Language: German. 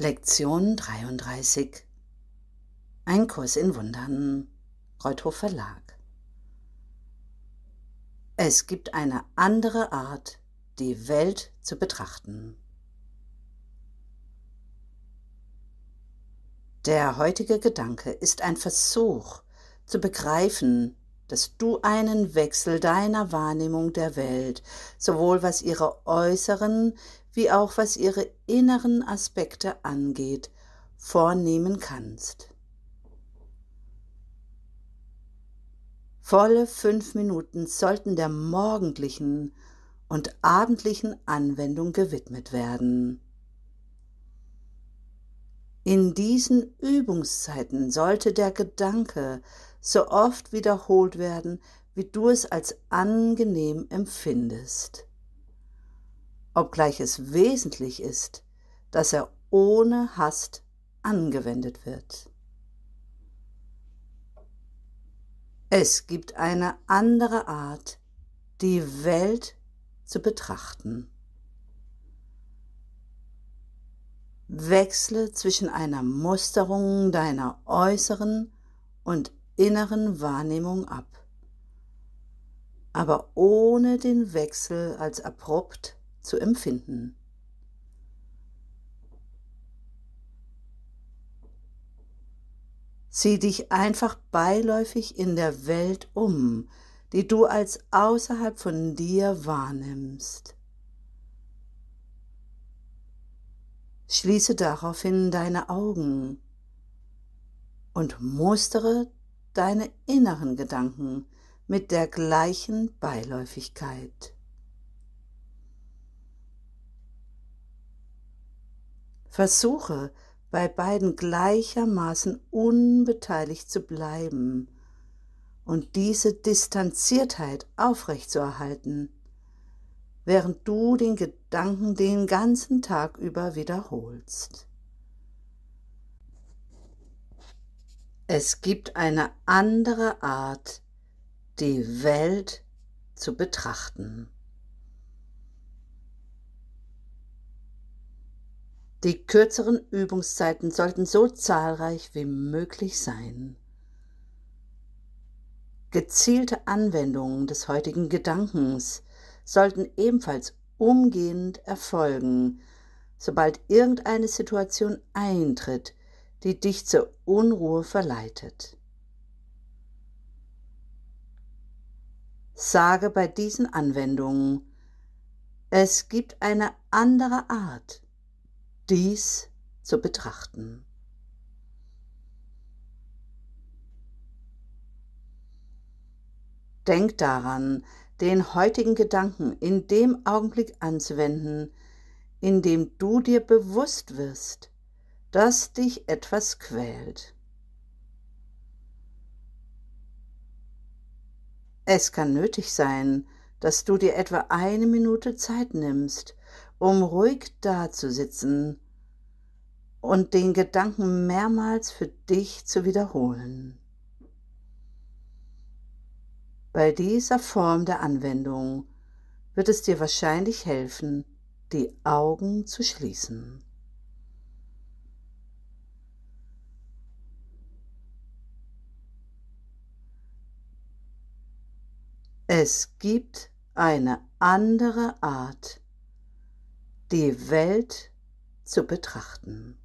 Lektion 33 Ein Kurs in Wundern. Reuthof Verlag. Es gibt eine andere Art, die Welt zu betrachten. Der heutige Gedanke ist ein Versuch zu begreifen, dass du einen Wechsel deiner Wahrnehmung der Welt, sowohl was ihre äußeren wie auch was ihre inneren Aspekte angeht, vornehmen kannst. Volle fünf Minuten sollten der morgendlichen und abendlichen Anwendung gewidmet werden. In diesen Übungszeiten sollte der Gedanke so oft wiederholt werden, wie du es als angenehm empfindest obgleich es wesentlich ist, dass er ohne Hast angewendet wird. Es gibt eine andere Art, die Welt zu betrachten. Wechsle zwischen einer Musterung deiner äußeren und inneren Wahrnehmung ab, aber ohne den Wechsel als abrupt zu empfinden. Sieh dich einfach beiläufig in der Welt um, die du als außerhalb von dir wahrnimmst. Schließe daraufhin deine Augen und mustere deine inneren Gedanken mit der gleichen Beiläufigkeit. Versuche bei beiden gleichermaßen unbeteiligt zu bleiben und diese Distanziertheit aufrechtzuerhalten, während du den Gedanken den ganzen Tag über wiederholst. Es gibt eine andere Art, die Welt zu betrachten. Die kürzeren Übungszeiten sollten so zahlreich wie möglich sein. Gezielte Anwendungen des heutigen Gedankens sollten ebenfalls umgehend erfolgen, sobald irgendeine Situation eintritt, die dich zur Unruhe verleitet. Sage bei diesen Anwendungen, es gibt eine andere Art, dies zu betrachten. Denk daran, den heutigen Gedanken in dem Augenblick anzuwenden, in dem du dir bewusst wirst, dass dich etwas quält. Es kann nötig sein, dass du dir etwa eine Minute Zeit nimmst, um ruhig dazusitzen und den Gedanken mehrmals für dich zu wiederholen. Bei dieser Form der Anwendung wird es dir wahrscheinlich helfen, die Augen zu schließen. Es gibt eine andere Art, die Welt zu betrachten.